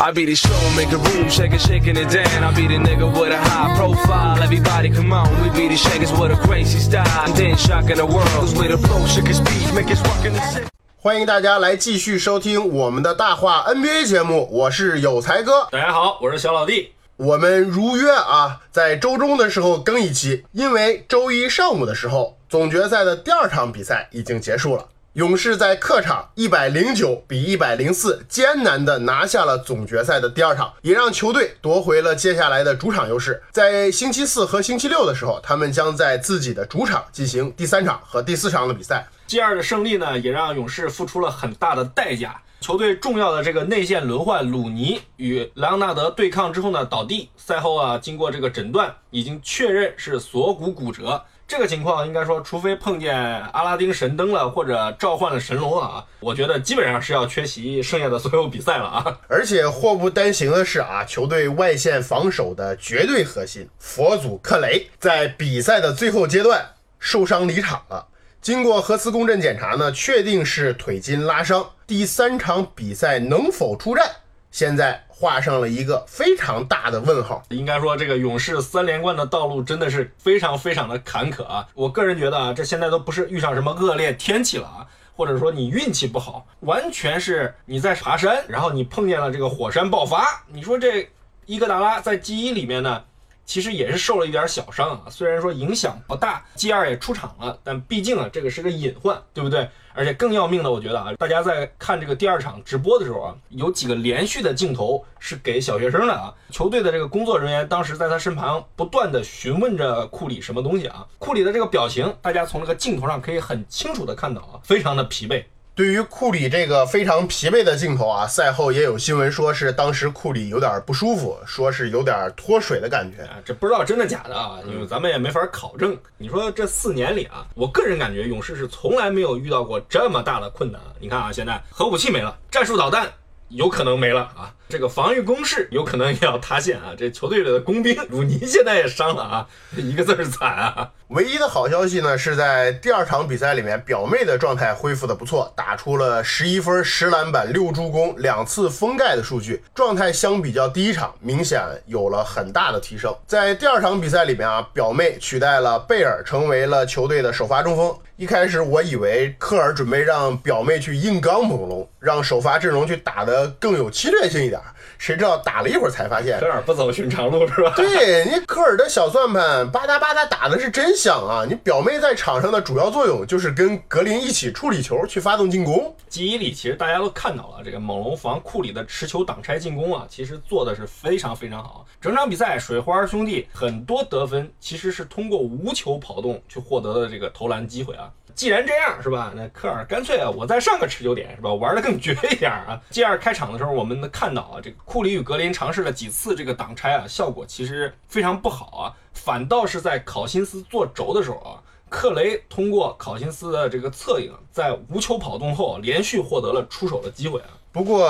I be the show, make a room, shake it, shaking it down. I be the nigga with a high profile. Everybody come on, we be the shakers with a crazy style. And then shocking the world, cause we the flow, shake it speed, make it rockin' the city. 欢迎大家来继续收听我们的大话 NBA 节目，我是有才哥。大家好，我是小老弟。我们如约啊，在周中的时候更一期，因为周一上午的时候，总决赛的第二场比赛已经结束了。勇士在客场一百零九比一百零四艰难的拿下了总决赛的第二场，也让球队夺回了接下来的主场优势。在星期四和星期六的时候，他们将在自己的主场进行第三场和第四场的比赛。G 二的胜利呢，也让勇士付出了很大的代价。球队重要的这个内线轮换鲁尼与莱昂纳德对抗之后呢倒地，赛后啊经过这个诊断，已经确认是锁骨骨折。这个情况应该说，除非碰见阿拉丁神灯了，或者召唤了神龙了啊，我觉得基本上是要缺席剩下的所有比赛了啊。而且祸不单行的是啊，球队外线防守的绝对核心佛祖克雷在比赛的最后阶段受伤离场了。经过核磁共振检查呢，确定是腿筋拉伤。第三场比赛能否出战，现在画上了一个非常大的问号。应该说，这个勇士三连冠的道路真的是非常非常的坎坷啊！我个人觉得啊，这现在都不是遇上什么恶劣天气了啊，或者说你运气不好，完全是你在爬山，然后你碰见了这个火山爆发。你说这伊戈达拉在 G 一里面呢，其实也是受了一点小伤啊，虽然说影响不大，G 二也出场了，但毕竟啊，这个是个隐患，对不对？而且更要命的，我觉得啊，大家在看这个第二场直播的时候啊，有几个连续的镜头是给小学生的啊。球队的这个工作人员当时在他身旁不断的询问着库里什么东西啊。库里的这个表情，大家从这个镜头上可以很清楚的看到啊，非常的疲惫。对于库里这个非常疲惫的镜头啊，赛后也有新闻说是当时库里有点不舒服，说是有点脱水的感觉。啊，这不知道真的假的啊，因为咱们也没法考证。你说这四年里啊，我个人感觉勇士是从来没有遇到过这么大的困难。你看啊，现在核武器没了，战术导弹有可能没了啊，这个防御攻势有可能也要塌陷啊。这球队里的工兵鲁尼现在也伤了啊，一个字儿惨啊。唯一的好消息呢，是在第二场比赛里面，表妹的状态恢复的不错，打出了十一分、十篮板、六助攻、两次封盖的数据，状态相比较第一场明显有了很大的提升。在第二场比赛里面啊，表妹取代了贝尔，成为了球队的首发中锋。一开始我以为科尔准备让表妹去硬刚猛龙，让首发阵容去打得更有侵略性一点，谁知道打了一会儿才发现科尔不走寻常路是吧？对你科尔的小算盘吧嗒吧嗒打的是真响啊！你表妹在场上的主要作用就是跟格林一起处理球，去发动进攻。记忆里其实大家都看到了，这个猛龙防库里的持球挡拆进攻啊，其实做的是非常非常好。整场比赛水花兄弟很多得分其实是通过无球跑动去获得的这个投篮机会啊。既然这样是吧？那科尔干脆啊，我再上个持久点是吧？玩的更绝一点啊。第二开场的时候，我们能看到啊，这个库里与格林尝试了几次这个挡拆啊，效果其实非常不好啊。反倒是在考辛斯做轴的时候啊，克雷通过考辛斯的这个侧影，在无球跑动后连续获得了出手的机会啊。不过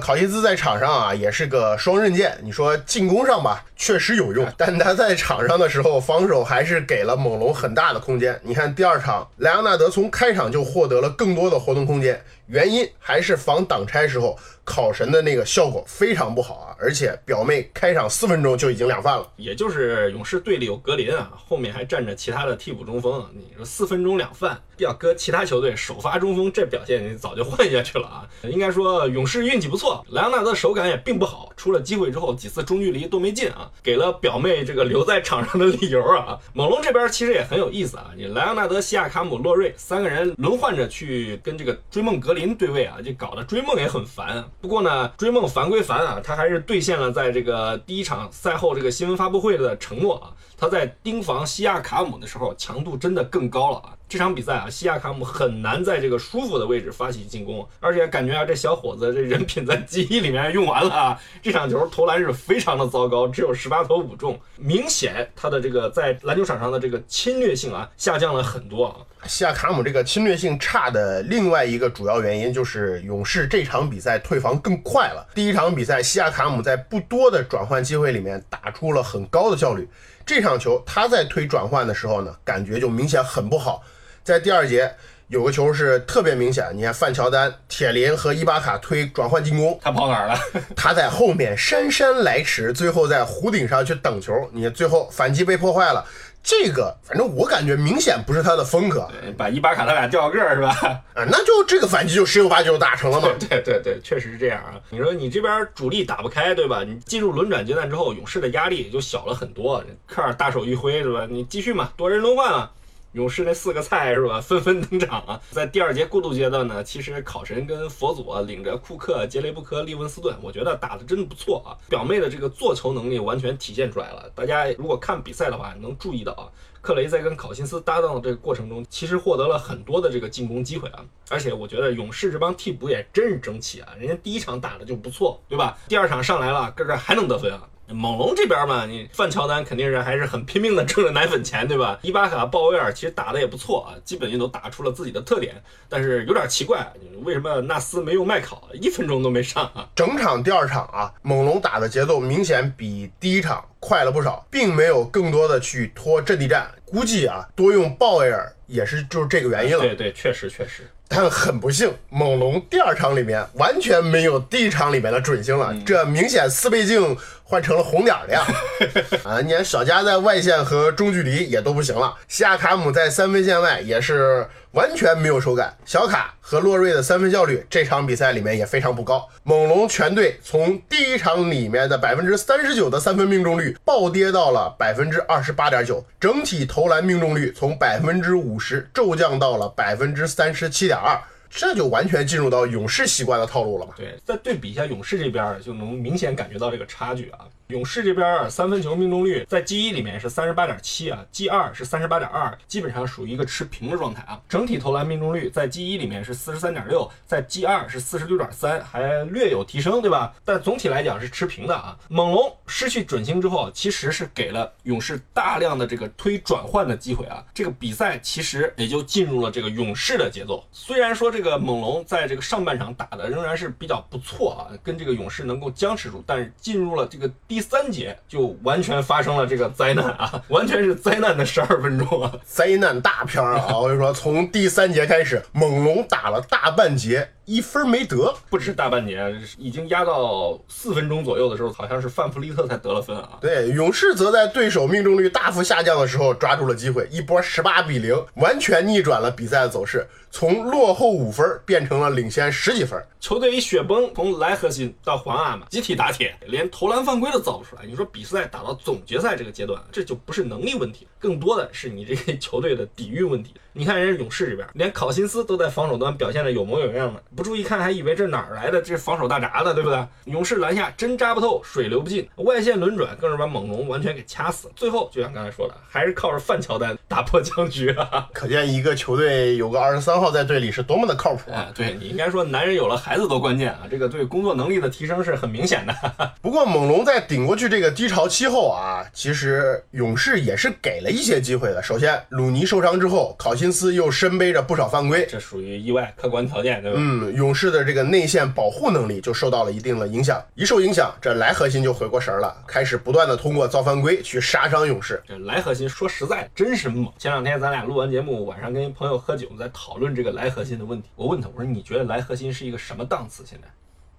考辛斯在场上啊也是个双刃剑，你说进攻上吧确实有用，但他在场上的时候防守还是给了猛龙很大的空间。你看第二场，莱昂纳德从开场就获得了更多的活动空间，原因还是防挡拆时候考神的那个效果非常不好啊，而且表妹开场四分钟就已经两犯了。也就是勇士队里有格林啊，后面还站着其他的替补中锋。你说四分钟两犯，要搁其他球队首发中锋这表现，你早就换下去了啊。应该说勇士运气不错，莱昂纳德手感也并不好，出了机会之后几次中距离都没进啊，给了表妹这个留在场上的理由啊。猛龙这边其实也很有意思啊，你莱昂纳德、西亚卡姆、洛瑞三个人轮换着去跟这个追梦格林对位啊，就搞得追梦也很烦。不过呢，追梦烦归烦啊，他还是兑现了在这个第一场赛后这个新闻发布会的承诺啊。他在盯防西亚卡姆的时候强度真的更高了啊。这场比赛啊，西亚卡姆很难在这个舒服的位置发起进攻，而且感觉啊，这小伙子这人品在 G 一里面用完了啊。这场球投篮是非常的糟糕，只有十八投五中，明显他的这个在篮球场上的这个侵略性啊下降了很多啊。西亚卡姆这个侵略性差的另外一个主要原因就是勇士这场比赛退防更快了。第一场比赛，西亚卡姆在不多的转换机会里面打出了很高的效率。这场球他在推转换的时候呢，感觉就明显很不好。在第二节有个球是特别明显，你看范乔丹、铁林和伊巴卡推转换进攻，他跑哪儿了？他在后面姗姗来迟，最后在弧顶上去等球，你最后反击被破坏了。这个反正我感觉明显不是他的风格，把伊巴卡他俩调个儿是吧？啊，那就这个反击就十有八九打成了嘛。对对对，确实是这样啊。你说你这边主力打不开，对吧？你进入轮转阶段之后，勇士的压力也就小了很多。科尔大手一挥，是吧？你继续嘛，多人轮换嘛。勇士那四个菜是吧，纷纷登场啊！在第二节过渡阶段呢，其实考神跟佛祖领着库克、杰雷布科、利文斯顿，我觉得打的真的不错啊。表妹的这个做球能力完全体现出来了。大家如果看比赛的话，能注意到啊，克雷在跟考辛斯搭档的这个过程中，其实获得了很多的这个进攻机会啊。而且我觉得勇士这帮替补也真是争气啊，人家第一场打的就不错，对吧？第二场上来了，个个还能得分啊。猛龙这边嘛，你范乔丹肯定是还是很拼命的挣着奶粉钱，对吧？伊巴卡、鲍威尔其实打的也不错啊，基本也都打出了自己的特点。但是有点奇怪，为什么纳斯没用麦考，一分钟都没上啊？整场第二场啊，猛龙打的节奏明显比第一场快了不少，并没有更多的去拖阵地战。估计啊，多用鲍威尔也是就是这个原因了。对对，确实确实。但很不幸，猛龙第二场里面完全没有第一场里面的准星了，这明显四倍镜换成了红点儿呀！啊，你看小加在外线和中距离也都不行了，西亚卡姆在三分线外也是完全没有手感，小卡和洛瑞的三分效率这场比赛里面也非常不高。猛龙全队从第一场里面的百分之三十九的三分命中率暴跌到了百分之二十八点九，整体投篮命中率从百分之五十骤降到了百分之三十七点二。这就完全进入到勇士习惯的套路了嘛？对，再对比一下勇士这边，就能明显感觉到这个差距啊。勇士这边三分球命中率在 G 一里面是三十八点七啊，G 二是三十八点二，基本上属于一个持平的状态啊。整体投篮命中率在 G 一里面是四十三点六，在 G 二是四十六点三，还略有提升，对吧？但总体来讲是持平的啊。猛龙失去准星之后，其实是给了勇士大量的这个推转换的机会啊。这个比赛其实也就进入了这个勇士的节奏。虽然说这个猛龙在这个上半场打的仍然是比较不错啊，跟这个勇士能够僵持住，但是进入了这个第。三节就完全发生了这个灾难啊，完全是灾难的十二分钟啊，灾难大片儿啊！我跟你说，从第三节开始，猛龙打了大半节。一分没得，不止大半节，已经压到四分钟左右的时候，好像是范弗利特才得了分啊。对，勇士则在对手命中率大幅下降的时候抓住了机会，一波十八比零，完全逆转了比赛的走势，从落后五分变成了领先十几分。球队一雪崩，从莱赫辛到皇阿玛集体打铁，连投篮犯规都造不出来。你说比赛打到总决赛这个阶段，这就不是能力问题，更多的是你这个球队的底蕴问题。你看人家勇士这边，连考辛斯都在防守端表现的有模有样的，不注意看还以为这哪儿来的这防守大闸呢，对不对？勇士篮下针扎不透，水流不进，外线轮转更是把猛龙完全给掐死了。最后就像刚才说的，还是靠着范乔丹打破僵局啊！可见一个球队有个二十三号在队里是多么的靠谱啊！对你应该说，男人有了孩子多关键啊！这个对工作能力的提升是很明显的。不过猛龙在顶过去这个低潮期后啊，其实勇士也是给了一些机会的。首先，鲁尼受伤之后，考。辛斯又身背着不少犯规，这属于意外客观条件，对吧？嗯，勇士的这个内线保护能力就受到了一定的影响。一受影响，这莱核心就回过神了，开始不断的通过造犯规去杀伤勇士。这莱核心说实在真是猛。前两天咱俩录完节目，晚上跟一朋友喝酒，在讨论这个莱核心的问题。我问他，我说你觉得莱核心是一个什么档次？现在？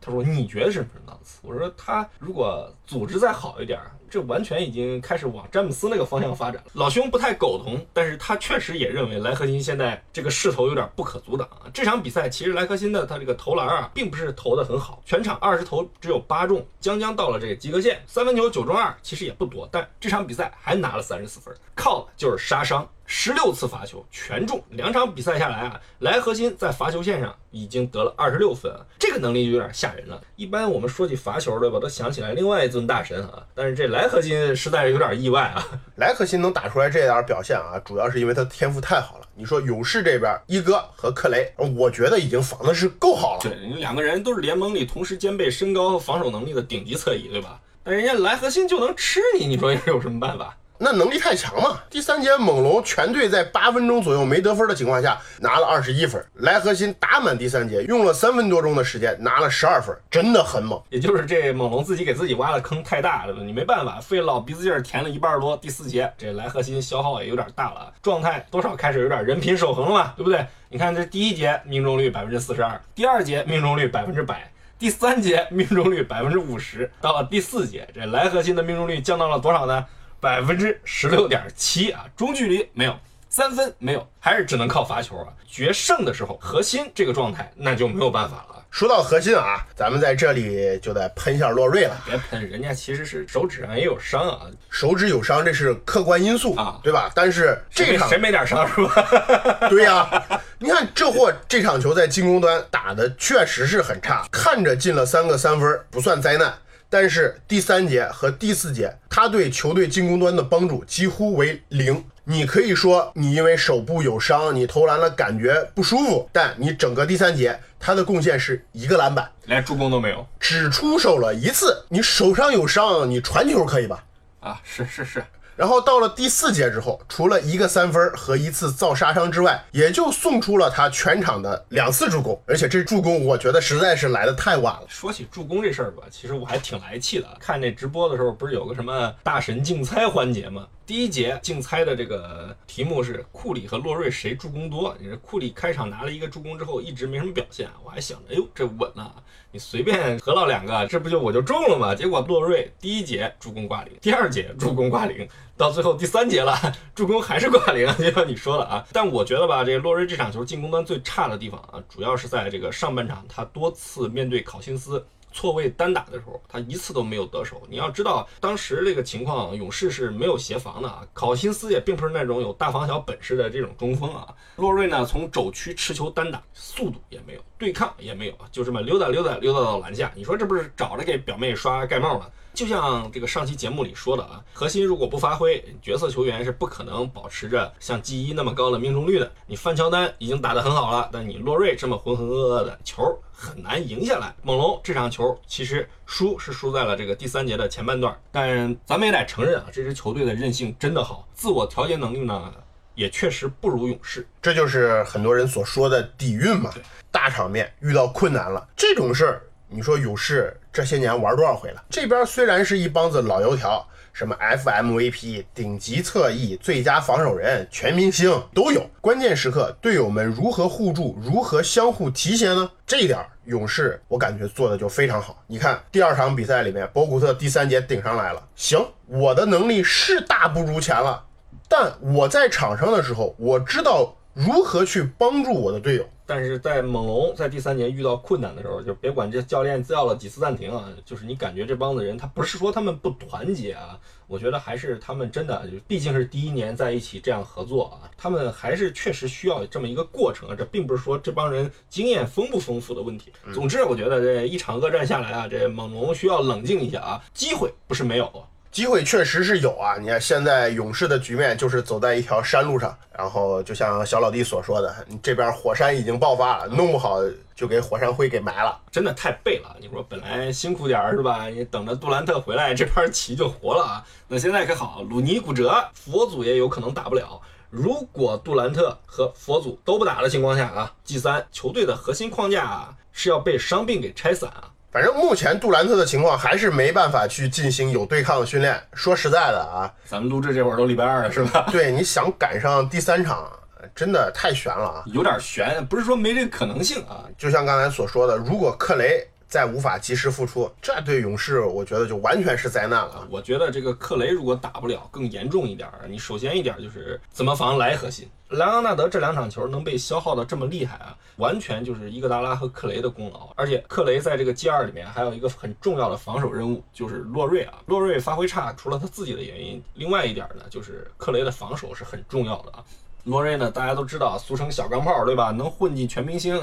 他说你觉得是什么档次？我说他如果组织再好一点。这完全已经开始往詹姆斯那个方向发展了。老兄不太苟同，但是他确实也认为莱克辛现在这个势头有点不可阻挡啊。这场比赛其实莱克辛的他这个投篮啊，并不是投的很好，全场二十投只有八中，将将到了这个及格线。三分球九中二，其实也不多，但这场比赛还拿了三十四分，靠的就是杀伤。十六次罚球全中，两场比赛下来啊，莱核心在罚球线上已经得了二十六分啊，这个能力就有点吓人了。一般我们说起罚球对吧，都想起来另外一尊大神啊，但是这莱核心实在是有点意外啊。莱克辛能打出来这点表现啊，主要是因为他天赋太好了。你说勇士这边一哥和克雷，我觉得已经防的是够好了。对，两个人都是联盟里同时兼备身高和防守能力的顶级侧翼，对吧？但人家莱核心就能吃你，你说有什么办法？那能力太强嘛！第三节猛龙全队在八分钟左右没得分的情况下拿了二十一分，莱核心打满第三节用了三分多钟的时间拿了十二分，真的很猛。也就是这猛龙自己给自己挖的坑太大了，你没办法，费老鼻子劲儿填了一半多。第四节这莱核心消耗也有点大了，状态多少开始有点人品守恒了嘛，对不对？你看这第一节命中率百分之四十二，第二节命中率百分之百，第三节命中率百分之五十，到了第四节这莱核心的命中率降到了多少呢？百分之十六点七啊，中距离没有，三分没有，还是只能靠罚球啊。决胜的时候，核心这个状态那就没有办法了。说到核心啊，咱们在这里就得喷一下洛瑞了。别喷，人家其实是手指上也有伤啊，手指有伤这是客观因素啊，对吧？但是这场谁没点伤是吧？对呀、你看这货这场球在进攻端打的确实是很差，看着进了三个三分不算灾难，但是第三节和第四节他对球队进攻端的帮助几乎为零。你可以说你因为手部有伤，你投篮了感觉不舒服，但你整个第三节他的贡献是一个篮板，连助攻都没有只出手了一次。你手上有伤，你传球可以吧？啊！是是是，然后到了第四节之后，除了一个三分和一次造杀伤之外，也就送出了他全场的两次助攻，而且这助攻我觉得实在是来的太晚了。说起助攻这事儿吧，其实我还挺来气的。看这直播的时候，不是有个什么大神竞猜环节吗？第一节竞猜的这个题目是库里和洛瑞谁助攻多。你这库里开场拿了一个助攻之后，一直没什么表现，我还想着，哎呦，这稳了。你随便合到两个，这不就我就中了吗？结果洛瑞第一节助攻挂零，第二节助攻挂零，到最后第三节了，助攻还是挂零，就像你说的啊。但我觉得吧，这个洛瑞这场球进攻端最差的地方啊，主要是在这个上半场，他多次面对考辛斯。错位单打的时候，他一次都没有得手。你要知道，当时这个情况，勇士是没有协防的啊。考辛斯也并不是那种有大防小本事的这种中锋啊。洛瑞呢，从肘区持球单打，速度也没有，对抗也没有，就这么溜达溜达溜达到篮下。你说这不是找着给表妹刷盖帽吗？就像这个上期节目里说的啊，核心如果不发挥，角色球员是不可能保持着像 G 一那么高的命中率的。你范乔丹已经打得很好了，但你洛瑞这么浑浑噩噩的球很难赢下来。猛龙这场球其实输是输在了这个第三节的前半段，但咱们也得承认啊，这支球队的韧性真的好，自我调节能力呢也确实不如勇士。这就是很多人所说的底蕴嘛。大场面遇到困难了，这种事儿，你说勇士这些年玩多少回了？这边虽然是一帮子老油条，什么 FMVP、顶级侧翼、最佳防守人、全明星都有，关键时刻队友们如何互助，如何相互提携呢？这一点勇士我感觉做的就非常好。你看第二场比赛里面，博古特第三节顶上来了，行，我的能力是大不如前了。但我在场上的时候，我知道如何去帮助我的队友。但是在猛龙在第三节遇到困难的时候，就别管这教练叫了几次暂停啊，就是你感觉这帮子人他不是说他们不团结啊，我觉得还是他们真的就毕竟是第一年在一起这样合作啊，他们还是确实需要这么一个过程啊，这并不是说这帮人经验丰不丰富的问题。总之，我觉得这一场恶战下来啊，这猛龙需要冷静一下啊，机会不是没有。机会确实是有啊！你看现在勇士的局面就是走在一条山路上，然后就像小老弟所说的，你这边火山已经爆发了，弄不好就给火山灰给埋了。真的太背了！你说本来辛苦点儿是吧？你等着杜兰特回来，这盘棋就活了啊。那现在可好，鲁尼骨折，佛祖也有可能打不了。如果杜兰特和佛祖都不打的情况下啊，G 三球队的核心框架啊是要被伤病给拆散啊。反正目前杜兰特的情况还是没办法去进行有对抗的训练。说实在的啊，咱们录制这会儿都礼拜二了是吧？对，你想赶上第三场，真的太悬了啊！有点悬，不是说没这个可能性啊。就像刚才所说的，如果克雷再无法及时复出，这对勇士我觉得就完全是灾难了。我觉得这个克雷如果打不了，更严重一点儿，你首先一点就是怎么防莱核心。莱昂纳德这两场球能被消耗的这么厉害啊，完全就是伊戈达拉和克雷的功劳。而且克雷在这个 G 二里面还有一个很重要的防守任务，就是洛瑞啊。洛瑞发挥差，除了他自己的原因，另外一点呢，就是克雷的防守是很重要的啊。洛瑞呢，大家都知道，俗称小钢炮，对吧？能混进全明星，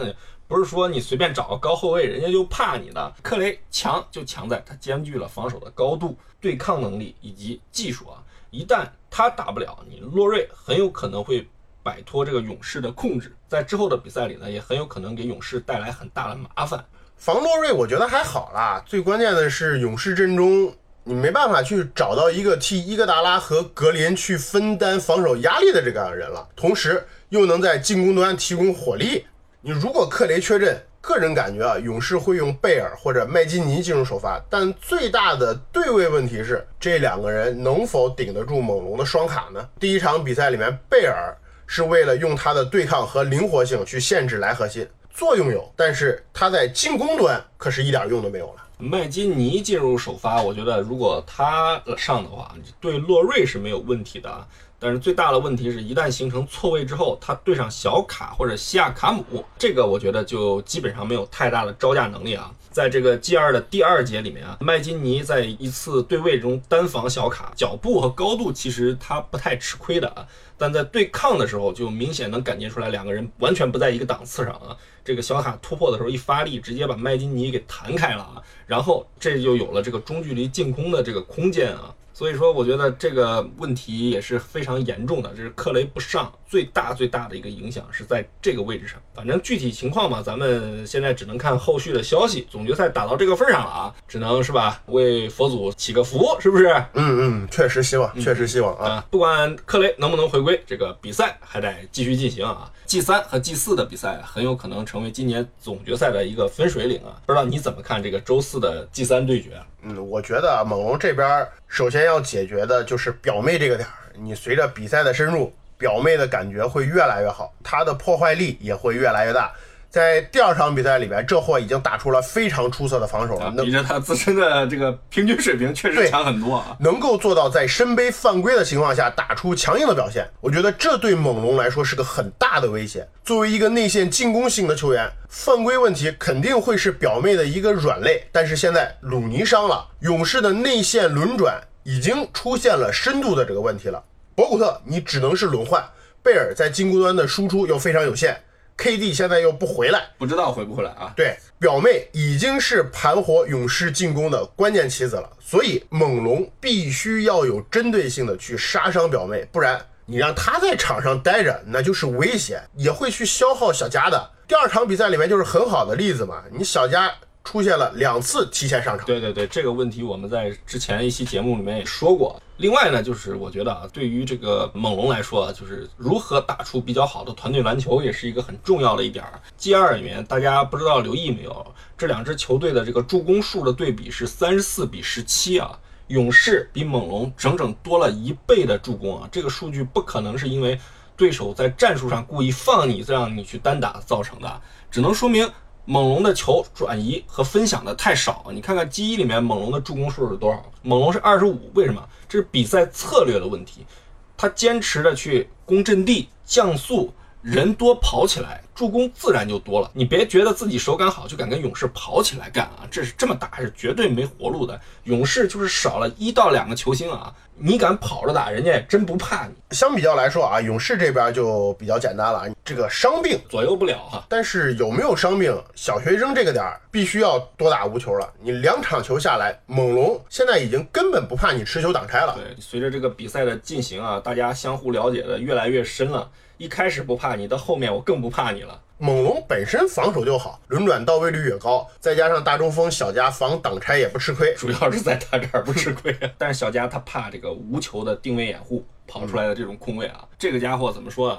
不是说你随便找个高后卫，人家就怕你的。克雷强就强在他兼具了防守的高度、对抗能力以及技术啊。一旦他打不了，你洛瑞很有可能会。摆脱这个勇士的控制，在之后的比赛里呢，也很有可能给勇士带来很大的麻烦。防洛瑞我觉得还好啦，最关键的是勇士阵中你没办法去找到一个替伊戈达拉和格林去分担防守压力的这个人了，同时又能在进攻端提供火力。你如果克雷缺阵，个人感觉啊，勇士会用贝尔或者麦基尼进入首发，但最大的对位问题是这两个人能否顶得住猛龙的双卡呢？第一场比赛里面，贝尔。是为了用他的对抗和灵活性去限制莱核心，作用有，但是他在进攻端可是一点用都没有了。麦金尼进入首发，我觉得如果他上的话，对洛瑞是没有问题的。但是最大的问题是一旦形成错位之后，他对上小卡或者西亚卡姆，这个我觉得就基本上没有太大的招架能力啊。在这个 G 二的第二节里面啊，麦金尼在一次对位中单防小卡，脚步和高度其实他不太吃亏的啊。但在对抗的时候，就明显能感觉出来两个人完全不在一个档次上啊！这个小卡突破的时候一发力，直接把麦金尼给弹开了啊！然后这就有了这个中距离进攻的这个空间啊！所以说，我觉得这个问题也是非常严重的。这是克雷不上最大最大的一个影响是在这个位置上。反正具体情况嘛，咱们现在只能看后续的消息。总决赛打到这个份上了啊，只能是吧，为佛祖祈个福，是不是？嗯嗯，确实希望，确实希望啊！不管克雷能不能回归，这个比赛还得继续进行啊。G 三和 G 四的比赛很有可能成为今年总决赛的一个分水岭啊！不知道你怎么看这个周四的 G 三对决？嗯，我觉得猛龙这边首先要解决的就是表妹这个点儿。你随着比赛的深入，表妹的感觉会越来越好，她的破坏力也会越来越大。在第二场比赛里边，这货已经打出了非常出色的防守了，比着他自身的这个平均水平确实强很多啊。能够做到在身背犯规的情况下打出强硬的表现，我觉得这对猛龙来说是个很大的威胁。作为一个内线进攻型的球员，犯规问题肯定会是表妹的一个软肋。但是现在鲁尼伤了，勇士的内线轮转已经出现了深度的这个问题了。博古特你只能是轮换，贝尔在进攻端的输出又非常有限。KD 现在又不回来，不知道回不回来啊？对，表妹已经是盘活勇士进攻的关键棋子了，所以猛龙必须要有针对性的去杀伤表妹，不然你让他在场上待着，那就是危险，也会去消耗小加的。第二场比赛里面就是很好的例子嘛，你小加。出现了两次提前上场。对对对，这个问题我们在之前一期节目里面也说过。另外呢，就是我觉得啊，对于这个猛龙来说，就是如何打出比较好的团队篮球，也是一个很重要的一点。G 二里面，大家不知道留意没有，这两支球队的这个助攻数的对比是三十四比十七啊，勇士比猛龙整整多了一倍的助攻啊。这个数据不可能是因为对手在战术上故意放你，让你去单打造成的，只能说明。猛龙的球转移和分享的太少，你看看 G 一里面猛龙的助攻数是多少？猛龙是二十五，为什么？这是比赛策略的问题，他坚持的去攻阵地、降速，人多跑起来，助攻自然就多了。你别觉得自己手感好就敢跟勇士跑起来干啊！这是这么打是绝对没活路的。勇士就是少了一到两个球星啊。你敢跑着打，人家也真不怕你。相比较来说啊，勇士这边就比较简单了，这个伤病左右不了哈。但是有没有伤病，小学生这个点儿必须要多打无球了。你两场球下来，猛龙现在已经根本不怕你持球挡拆了。对，随着这个比赛的进行啊，大家相互了解的越来越深了。一开始不怕你，到后面我更不怕你了。猛龙本身防守就好，轮转到位率也高，再加上大中锋小加防挡拆也不吃亏，主要是在他这儿不吃亏。但是小加他怕这个无球的定位掩护跑出来的这种空位啊，这个家伙怎么说啊？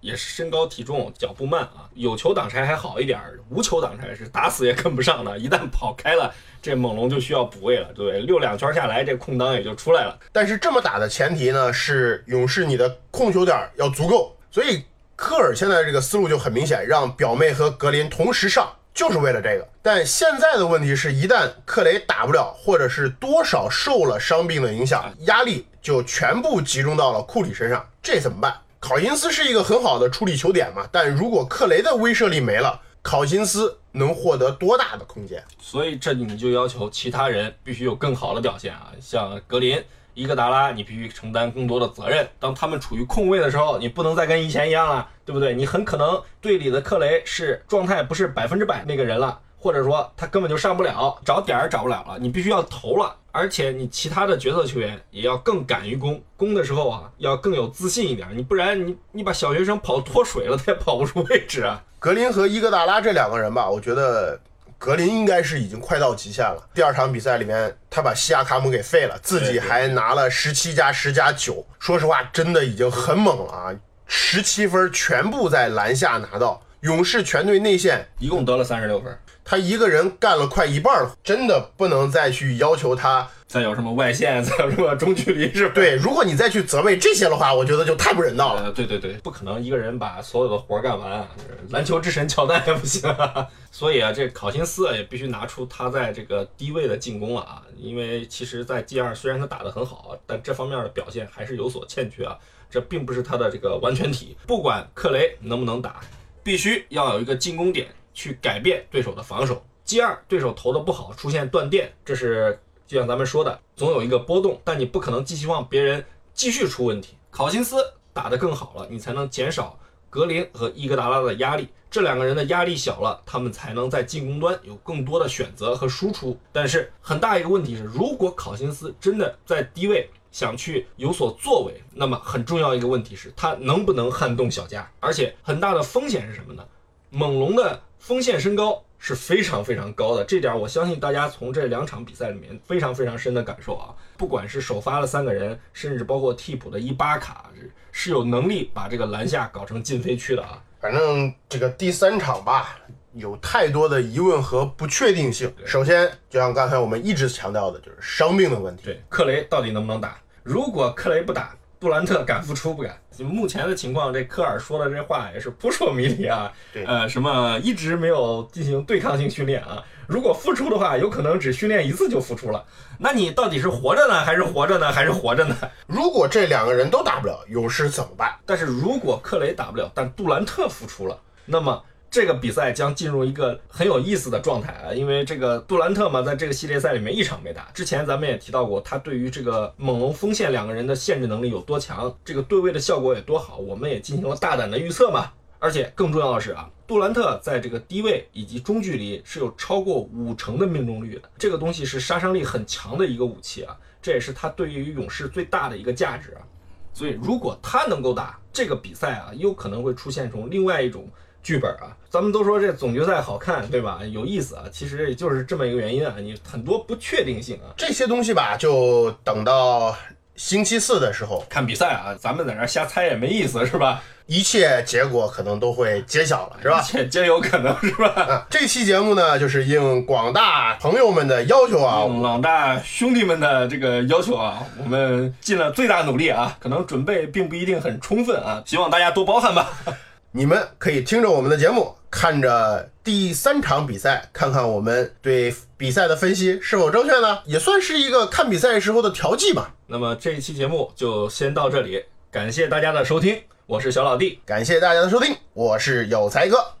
也是身高体重，脚步慢啊。有球挡拆还好一点，无球挡拆是打死也跟不上的。一旦跑开了，这猛龙就需要补位了，对不对？溜两圈下来，这空档也就出来了。但是这么打的前提呢，是勇士你的控球点要足够，所以。科尔现在这个思路就很明显，让表妹和格林同时上，就是为了这个。但现在的问题是，一旦克雷打不了，或者是多少受了伤病的影响，压力就全部集中到了库里身上，这怎么办？考辛斯是一个很好的处理球点嘛，但如果克雷的威慑力没了，考辛斯能获得多大的空间？所以这你就要求其他人必须有更好的表现啊，像格林、伊戈达拉，你必须承担更多的责任。当他们处于空位的时候，你不能再跟以前一样了，对不对？你很可能队里的克雷是状态不是百分之百那个人了。或者说他根本就上不了，找点儿找不了了，你必须要投了，而且你其他的角色球员也要更敢于攻，攻的时候啊要更有自信一点，你不然你你把小学生跑脱水了，他也跑不出位置啊。格林和伊戈达拉这两个人吧，我觉得格林应该是已经快到极限了。第二场比赛里面，他把西亚卡姆给废了，自己还拿了十七加十加九，说实话真的已经很猛了啊！十七分全部在篮下拿到，勇士全队内线一共得了三十六分。他一个人干了快一半了，真的不能再去要求他再有什么外线，再有什么中距离，是吧？对，如果你再去责备这些的话，我觉得就太不人道了。对对对，不可能一个人把所有的活干完，篮球之神乔丹也不行。所以啊，这考辛斯也必须拿出他在这个低位的进攻了啊，因为其实，在 G 二虽然他打得很好，但这方面的表现还是有所欠缺啊。这并不是他的这个完全体。不管克雷能不能打，必须要有一个进攻点。去改变对手的防守。G 二对手投的不好，出现断电，这是就像咱们说的，总有一个波动，但你不可能寄希望别人继续出问题。考辛斯打得更好了，你才能减少格林和伊戈达拉的压力。这两个人的压力小了，他们才能在进攻端有更多的选择和输出。但是很大一个问题是，如果考辛斯真的在低位想去有所作为，那么很重要一个问题是，他能不能撼动小加？而且很大的风险是什么呢？猛龙的。锋线身高是非常非常高的，这点我相信大家从这两场比赛里面非常非常深的感受啊。不管是首发的三个人，甚至包括替补的伊巴卡，是有能力把这个篮下搞成禁飞区的啊。反正这个第三场吧，有太多的疑问和不确定性。首先，就像刚才我们一直强调的，就是伤病的问题。对，克雷到底能不能打？如果克雷不打，杜兰特敢复出不敢？目前的情况，这科尔说的这话也是扑朔迷离啊。对，呃，什么一直没有进行对抗性训练啊？如果复出的话，有可能只训练一次就复出了。那你到底是活着呢，还是活着呢，还是活着呢？如果这两个人都打不了，勇士怎么办？但是如果克雷打不了，但杜兰特复出了，那么。这个比赛将进入一个很有意思的状态啊，因为这个杜兰特嘛，在这个系列赛里面一场没打。之前咱们也提到过，他对于这个猛龙锋线两个人的限制能力有多强，这个对位的效果有多好，我们也进行了大胆的预测嘛。而且更重要的是啊，杜兰特在这个低位以及中距离是有超过五成的命中率的，这个东西是杀伤力很强的一个武器啊，这也是他对于勇士最大的一个价值啊。所以如果他能够打这个比赛啊，有可能会出现一种另外一种。剧本啊，咱们都说这总决赛好看，对吧？有意思啊，其实也就是这么一个原因啊。你很多不确定性啊，这些东西吧，就等到星期四的时候看比赛啊。咱们在那瞎猜也没意思，是吧？一切结果可能都会揭晓了，是吧？一切皆有可能，是吧？啊，这期节目呢，就是应广大朋友们的要求啊，广大兄弟们的这个要求啊，我们尽了最大努力啊。可能准备并不一定很充分啊，希望大家多包涵吧。你们可以听着我们的节目，看着第三场比赛，看看我们对比赛的分析是否正确呢？也算是一个看比赛时候的调剂吧。那么这一期节目就先到这里，感谢大家的收听，我是小老弟，感谢大家的收听，我是有才哥。